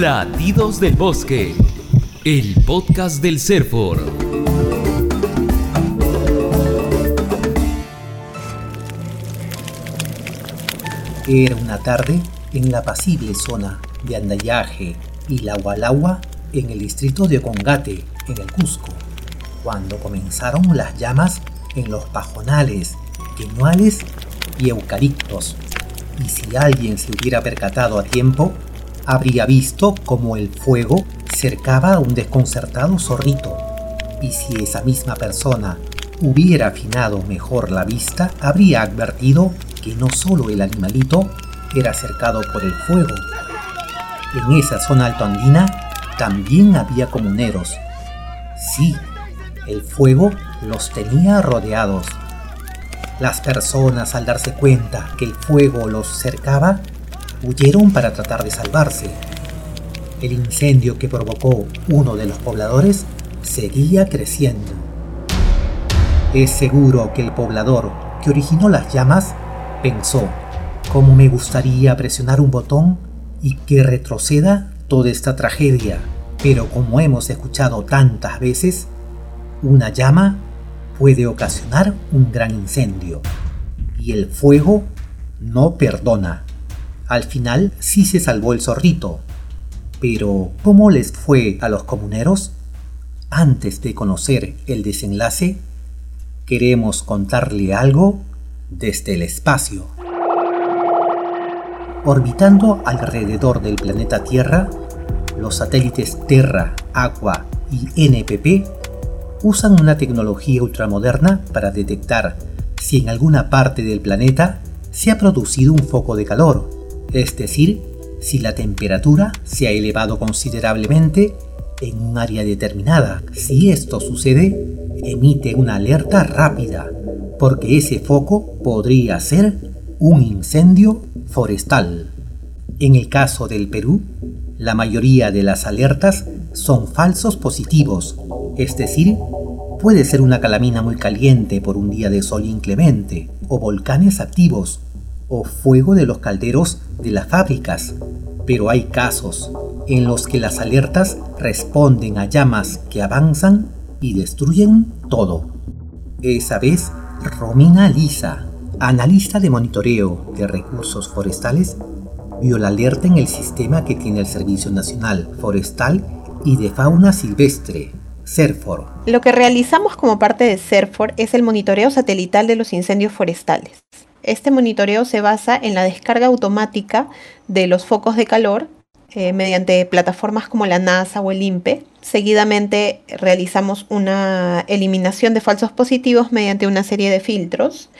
Latidos del Bosque, el podcast del Serfor. Era una tarde en la apacible zona de Andayaje y La Hualagua en el distrito de Congate, en el Cusco, cuando comenzaron las llamas en los pajonales, quenuales y eucaliptos. Y si alguien se hubiera percatado a tiempo, habría visto cómo el fuego cercaba a un desconcertado zorrito. Y si esa misma persona hubiera afinado mejor la vista, habría advertido que no solo el animalito era cercado por el fuego. En esa zona altoandina también había comuneros. Sí, el fuego los tenía rodeados. Las personas al darse cuenta que el fuego los cercaba, huyeron para tratar de salvarse. El incendio que provocó uno de los pobladores seguía creciendo. Es seguro que el poblador que originó las llamas pensó, ¿cómo me gustaría presionar un botón y que retroceda toda esta tragedia? Pero como hemos escuchado tantas veces, una llama puede ocasionar un gran incendio y el fuego no perdona. Al final sí se salvó el zorrito. Pero, ¿cómo les fue a los comuneros? Antes de conocer el desenlace, queremos contarle algo desde el espacio. Orbitando alrededor del planeta Tierra, los satélites Terra, Aqua y NPP usan una tecnología ultramoderna para detectar si en alguna parte del planeta se ha producido un foco de calor es decir, si la temperatura se ha elevado considerablemente en un área determinada. Si esto sucede, emite una alerta rápida, porque ese foco podría ser un incendio forestal. En el caso del Perú, la mayoría de las alertas son falsos positivos, es decir, puede ser una calamina muy caliente por un día de sol inclemente, o volcanes activos, o fuego de los calderos de las fábricas, pero hay casos en los que las alertas responden a llamas que avanzan y destruyen todo. Esa vez, Romina Lisa, analista de monitoreo de recursos forestales, vio la alerta en el sistema que tiene el Servicio Nacional Forestal y de Fauna Silvestre, CERFOR. Lo que realizamos como parte de CERFOR es el monitoreo satelital de los incendios forestales. Este monitoreo se basa en la descarga automática de los focos de calor eh, mediante plataformas como la NASA o el INPE. Seguidamente realizamos una eliminación de falsos positivos mediante una serie de filtros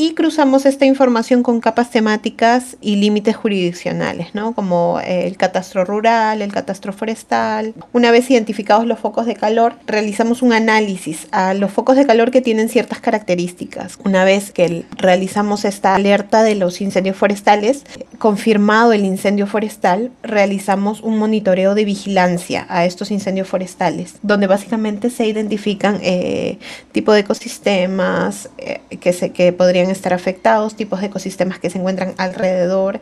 y cruzamos esta información con capas temáticas y límites jurisdiccionales, ¿no? como eh, el catastro rural, el catastro forestal. Una vez identificados los focos de calor, realizamos un análisis a los focos de calor que tienen ciertas características. Una vez que realizamos esta alerta de los incendios forestales, confirmado el incendio forestal, realizamos un monitoreo de vigilancia a estos incendios forestales, donde básicamente se identifican eh, tipo de ecosistemas eh, que, se, que podrían estar afectados, tipos de ecosistemas que se encuentran alrededor,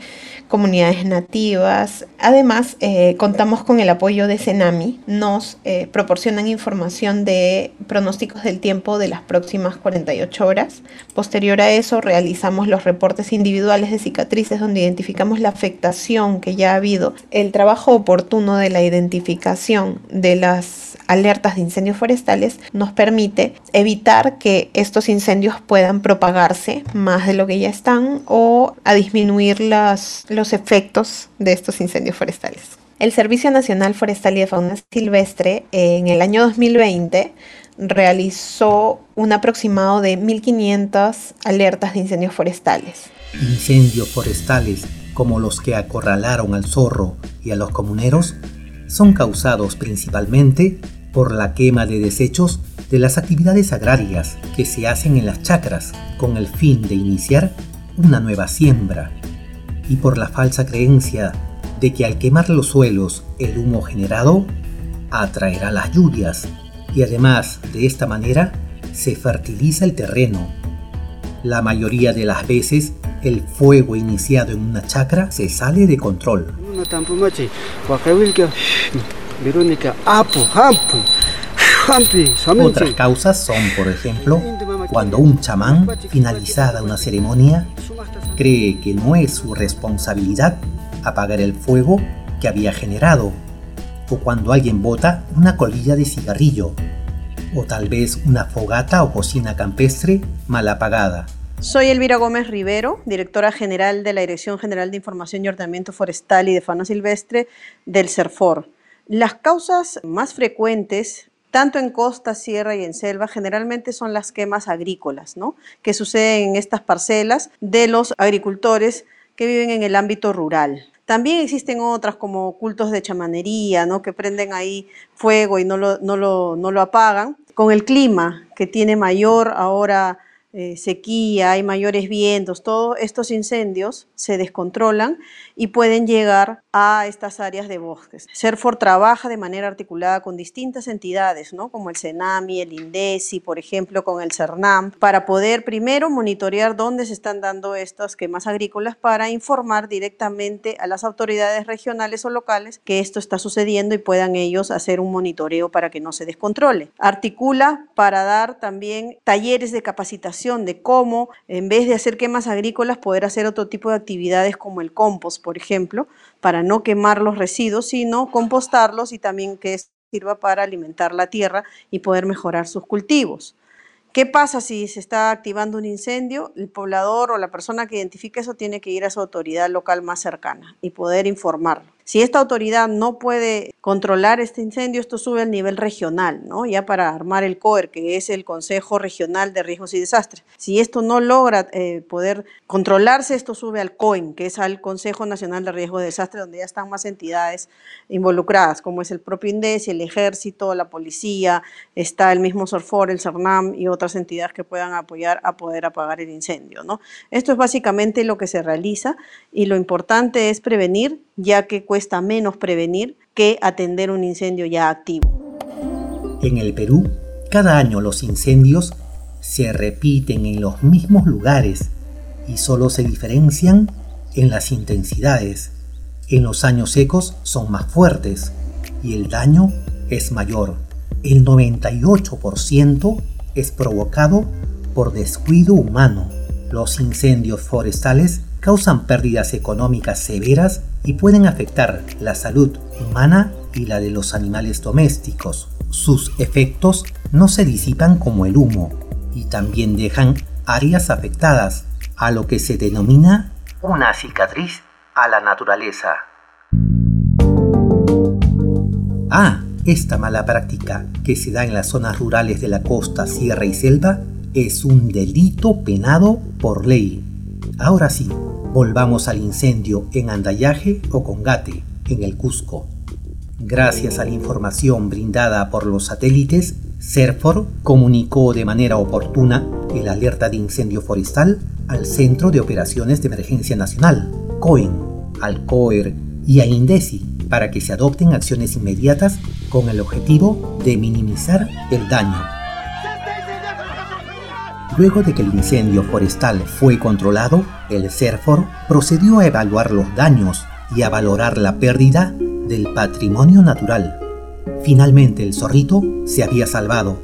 comunidades nativas. Además, eh, contamos con el apoyo de Cenami, nos eh, proporcionan información de pronósticos del tiempo de las próximas 48 horas. Posterior a eso, realizamos los reportes individuales de cicatrices donde identificamos la afectación que ya ha habido, el trabajo oportuno de la identificación de las alertas de incendios forestales nos permite evitar que estos incendios puedan propagarse más de lo que ya están o a disminuir los efectos de estos incendios forestales. El Servicio Nacional Forestal y de Fauna Silvestre en el año 2020 realizó un aproximado de 1.500 alertas de incendios forestales. Incendios forestales como los que acorralaron al zorro y a los comuneros son causados principalmente por la quema de desechos de las actividades agrarias que se hacen en las chacras con el fin de iniciar una nueva siembra y por la falsa creencia de que al quemar los suelos el humo generado atraerá las lluvias y además de esta manera se fertiliza el terreno. La mayoría de las veces el fuego iniciado en una chacra se sale de control. Otras causas son, por ejemplo, cuando un chamán, finalizada una ceremonia, cree que no es su responsabilidad apagar el fuego que había generado, o cuando alguien bota una colilla de cigarrillo, o tal vez una fogata o cocina campestre mal apagada. Soy Elvira Gómez Rivero, directora general de la Dirección General de Información y Ordenamiento Forestal y de Fauna Silvestre del CERFOR. Las causas más frecuentes tanto en costa, sierra y en selva, generalmente son las quemas agrícolas, ¿no? Que suceden en estas parcelas de los agricultores que viven en el ámbito rural. También existen otras como cultos de chamanería, ¿no? Que prenden ahí fuego y no lo, no lo, no lo apagan. Con el clima, que tiene mayor ahora eh, sequía, hay mayores vientos, todos estos incendios se descontrolan y pueden llegar a estas áreas de bosques. CERFOR trabaja de manera articulada con distintas entidades, ¿no? como el CENAMI, el INDECI, por ejemplo, con el CERNAM, para poder primero monitorear dónde se están dando estas quemas agrícolas para informar directamente a las autoridades regionales o locales que esto está sucediendo y puedan ellos hacer un monitoreo para que no se descontrole. Articula para dar también talleres de capacitación de cómo, en vez de hacer quemas agrícolas, poder hacer otro tipo de actividades como el compost, por ejemplo, para no quemar los residuos, sino compostarlos y también que sirva para alimentar la tierra y poder mejorar sus cultivos. ¿Qué pasa si se está activando un incendio? El poblador o la persona que identifique eso tiene que ir a su autoridad local más cercana y poder informarlo. Si esta autoridad no puede controlar este incendio, esto sube al nivel regional, ¿no? Ya para armar el COER, que es el Consejo Regional de Riesgos y Desastres. Si esto no logra eh, poder controlarse, esto sube al COIN, que es al Consejo Nacional de Riesgos y Desastres, donde ya están más entidades involucradas, como es el propio INDES, el Ejército, la Policía, está el mismo SORFOR, el CERNAM y otras entidades que puedan apoyar a poder apagar el incendio, ¿no? Esto es básicamente lo que se realiza y lo importante es prevenir, ya que menos prevenir que atender un incendio ya activo. En el Perú, cada año los incendios se repiten en los mismos lugares y solo se diferencian en las intensidades. En los años secos son más fuertes y el daño es mayor. El 98% es provocado por descuido humano. Los incendios forestales causan pérdidas económicas severas y pueden afectar la salud humana y la de los animales domésticos. Sus efectos no se disipan como el humo y también dejan áreas afectadas, a lo que se denomina una cicatriz a la naturaleza. Ah, esta mala práctica que se da en las zonas rurales de la costa, sierra y selva es un delito penado por ley. Ahora sí, volvamos al incendio en Andayaje o Congate, en el Cusco. Gracias a la información brindada por los satélites, CERFOR comunicó de manera oportuna el alerta de incendio forestal al Centro de Operaciones de Emergencia Nacional, COEN, al COER y a INDECI para que se adopten acciones inmediatas con el objetivo de minimizar el daño. Luego de que el incendio forestal fue controlado, el CERFOR procedió a evaluar los daños y a valorar la pérdida del patrimonio natural. Finalmente el zorrito se había salvado,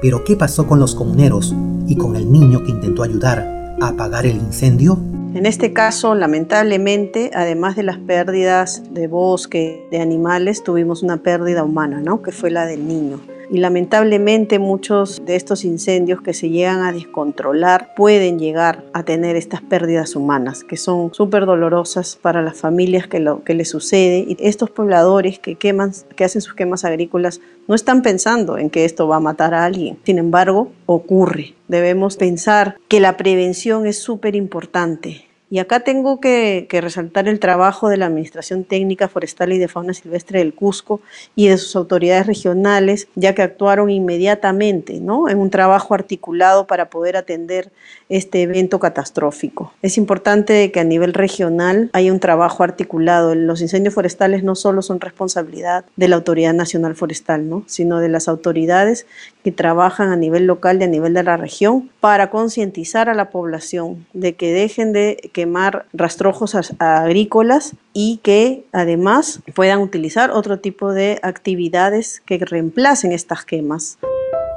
pero ¿qué pasó con los comuneros y con el niño que intentó ayudar a apagar el incendio? En este caso, lamentablemente, además de las pérdidas de bosque, de animales, tuvimos una pérdida humana, ¿no? Que fue la del niño y lamentablemente muchos de estos incendios que se llegan a descontrolar pueden llegar a tener estas pérdidas humanas que son súper dolorosas para las familias que, lo, que les sucede y estos pobladores que queman, que hacen sus quemas agrícolas no están pensando en que esto va a matar a alguien. Sin embargo, ocurre. Debemos pensar que la prevención es súper importante y acá tengo que, resaltar el trabajo de la Administración Técnica Forestal y de Fauna Silvestre del Cusco y de sus autoridades regionales, ya que actuaron inmediatamente ¿no? en un trabajo articulado para poder atender este evento catastrófico. Es importante que a nivel regional haya un trabajo articulado. Los incendios forestales no solo son responsabilidad de la Autoridad Nacional Forestal, ¿no? sino de las autoridades que trabajan a nivel local y a nivel de la región para concientizar a la población de que dejen de quemar rastrojos agrícolas y que además puedan utilizar otro tipo de actividades que reemplacen estas quemas.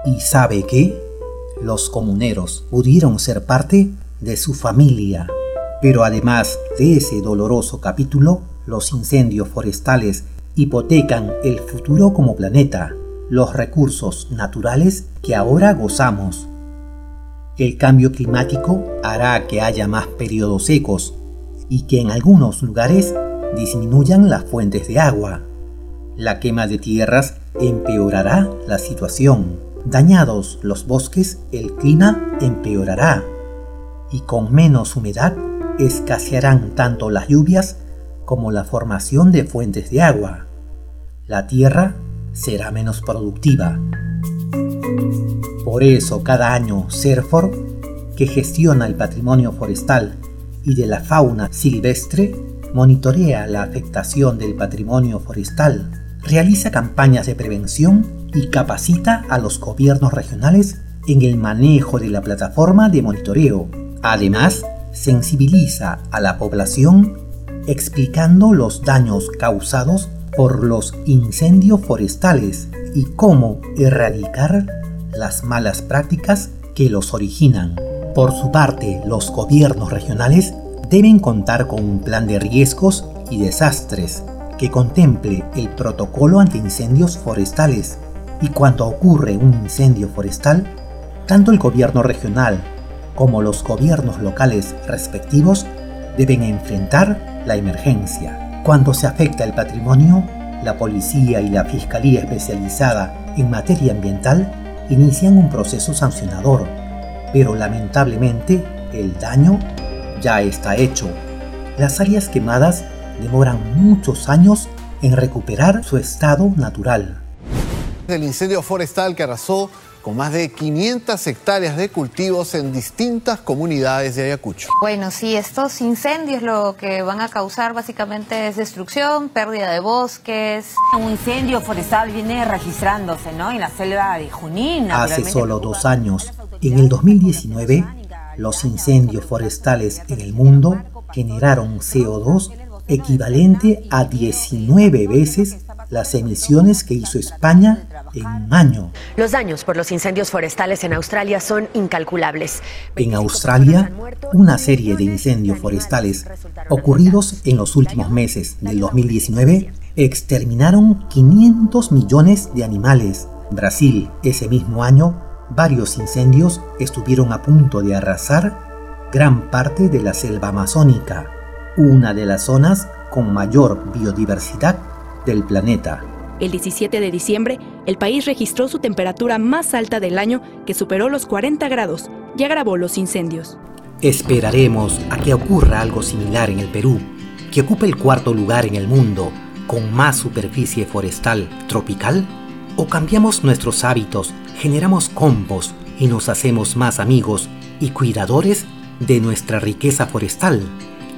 ¿Y sabe qué? Los comuneros pudieron ser parte de su familia. Pero además de ese doloroso capítulo, los incendios forestales hipotecan el futuro como planeta, los recursos naturales que ahora gozamos. El cambio climático hará que haya más periodos secos y que en algunos lugares disminuyan las fuentes de agua. La quema de tierras empeorará la situación. Dañados los bosques, el clima empeorará. Y con menos humedad, escasearán tanto las lluvias como la formación de fuentes de agua. La tierra será menos productiva. Por eso cada año CERFOR, que gestiona el patrimonio forestal y de la fauna silvestre, monitorea la afectación del patrimonio forestal, realiza campañas de prevención y capacita a los gobiernos regionales en el manejo de la plataforma de monitoreo. Además, sensibiliza a la población explicando los daños causados por los incendios forestales y cómo erradicar las malas prácticas que los originan. Por su parte, los gobiernos regionales deben contar con un plan de riesgos y desastres que contemple el protocolo ante incendios forestales y cuando ocurre un incendio forestal, tanto el gobierno regional como los gobiernos locales respectivos deben enfrentar la emergencia. Cuando se afecta el patrimonio, la policía y la Fiscalía especializada en materia ambiental inician un proceso sancionador, pero lamentablemente el daño ya está hecho. Las áreas quemadas demoran muchos años en recuperar su estado natural. El incendio forestal que arrasó con más de 500 hectáreas de cultivos en distintas comunidades de Ayacucho. Bueno, sí, estos incendios lo que van a causar básicamente es destrucción, pérdida de bosques. Un incendio forestal viene registrándose, ¿no? En la selva de Junín. Hace solo dos años, en el 2019, los incendios forestales en el mundo generaron CO2 equivalente a 19 veces las emisiones que hizo España en un año. Los daños por los incendios forestales en Australia son incalculables. En Australia, una serie de incendios forestales ocurridos en los últimos meses del 2019 exterminaron 500 millones de animales. Brasil, ese mismo año, varios incendios estuvieron a punto de arrasar gran parte de la selva amazónica, una de las zonas con mayor biodiversidad del planeta. El 17 de diciembre, el país registró su temperatura más alta del año, que superó los 40 grados, y agravó los incendios. Esperaremos a que ocurra algo similar en el Perú, que ocupe el cuarto lugar en el mundo con más superficie forestal tropical? ¿O cambiamos nuestros hábitos, generamos compost y nos hacemos más amigos y cuidadores de nuestra riqueza forestal?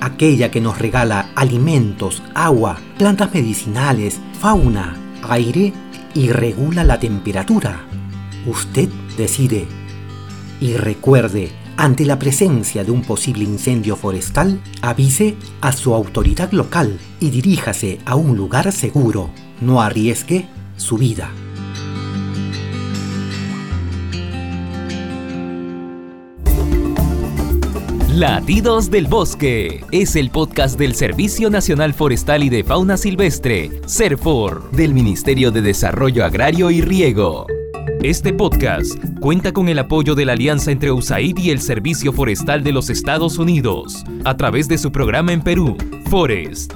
Aquella que nos regala alimentos, agua, plantas medicinales, fauna, aire y regula la temperatura. Usted decide. Y recuerde, ante la presencia de un posible incendio forestal, avise a su autoridad local y diríjase a un lugar seguro. No arriesgue su vida. Latidos del Bosque es el podcast del Servicio Nacional Forestal y de Fauna Silvestre, CERFOR, del Ministerio de Desarrollo Agrario y Riego. Este podcast cuenta con el apoyo de la alianza entre USAID y el Servicio Forestal de los Estados Unidos, a través de su programa en Perú, Forest.